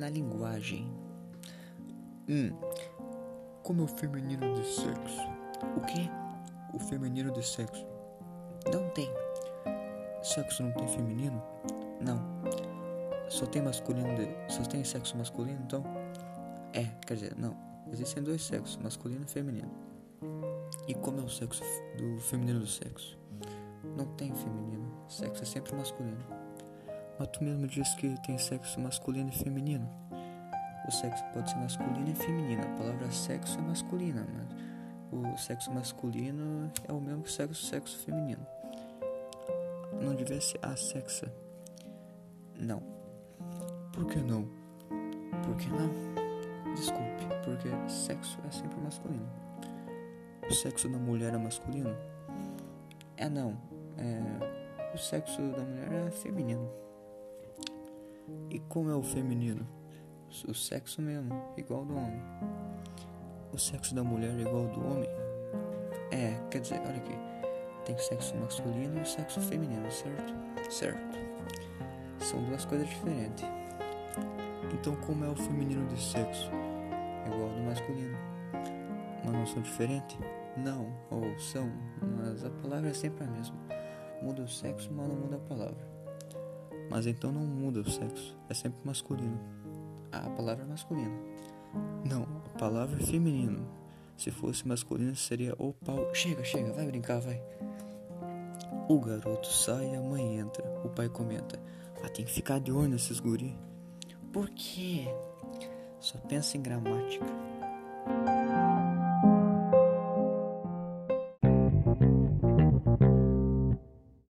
na linguagem. Hum. Como é o feminino de sexo? O quê? O feminino de sexo. Não tem. Sexo não tem feminino? Não. Só tem masculino de. Só tem sexo masculino então? É, quer dizer, não. Existem dois sexos, masculino e feminino. E como é o sexo do feminino do sexo? Não tem feminino. Sexo é sempre masculino. Mas tu mesmo disse que tem sexo masculino e feminino. O sexo pode ser masculino e feminino. A palavra sexo é masculina, mas o sexo masculino é o mesmo que sexo, sexo feminino. Não devia ser assexa. Não. Por que não? Por que não? Desculpe, porque sexo é sempre masculino. O sexo da mulher é masculino? É não. É, o sexo da mulher é feminino. E como é o feminino? O sexo mesmo, igual do homem. O sexo da mulher é igual do homem? É, quer dizer, olha aqui. Tem sexo masculino e o sexo feminino, certo? Certo. São duas coisas diferentes. Então como é o feminino de sexo? Igual ao do masculino. Mas não são diferentes? Não, ou são, mas a palavra é sempre a mesma. Muda o sexo, mas não muda a palavra. Mas então não muda o sexo, é sempre masculino. Ah, a palavra é masculina. Não, a palavra é feminino. Se fosse masculino seria o pau. Chega, chega, vai brincar, vai. O garoto sai e a mãe entra. O pai comenta: Ah, tem que ficar de olho nesses guri. Por quê? Só pensa em gramática.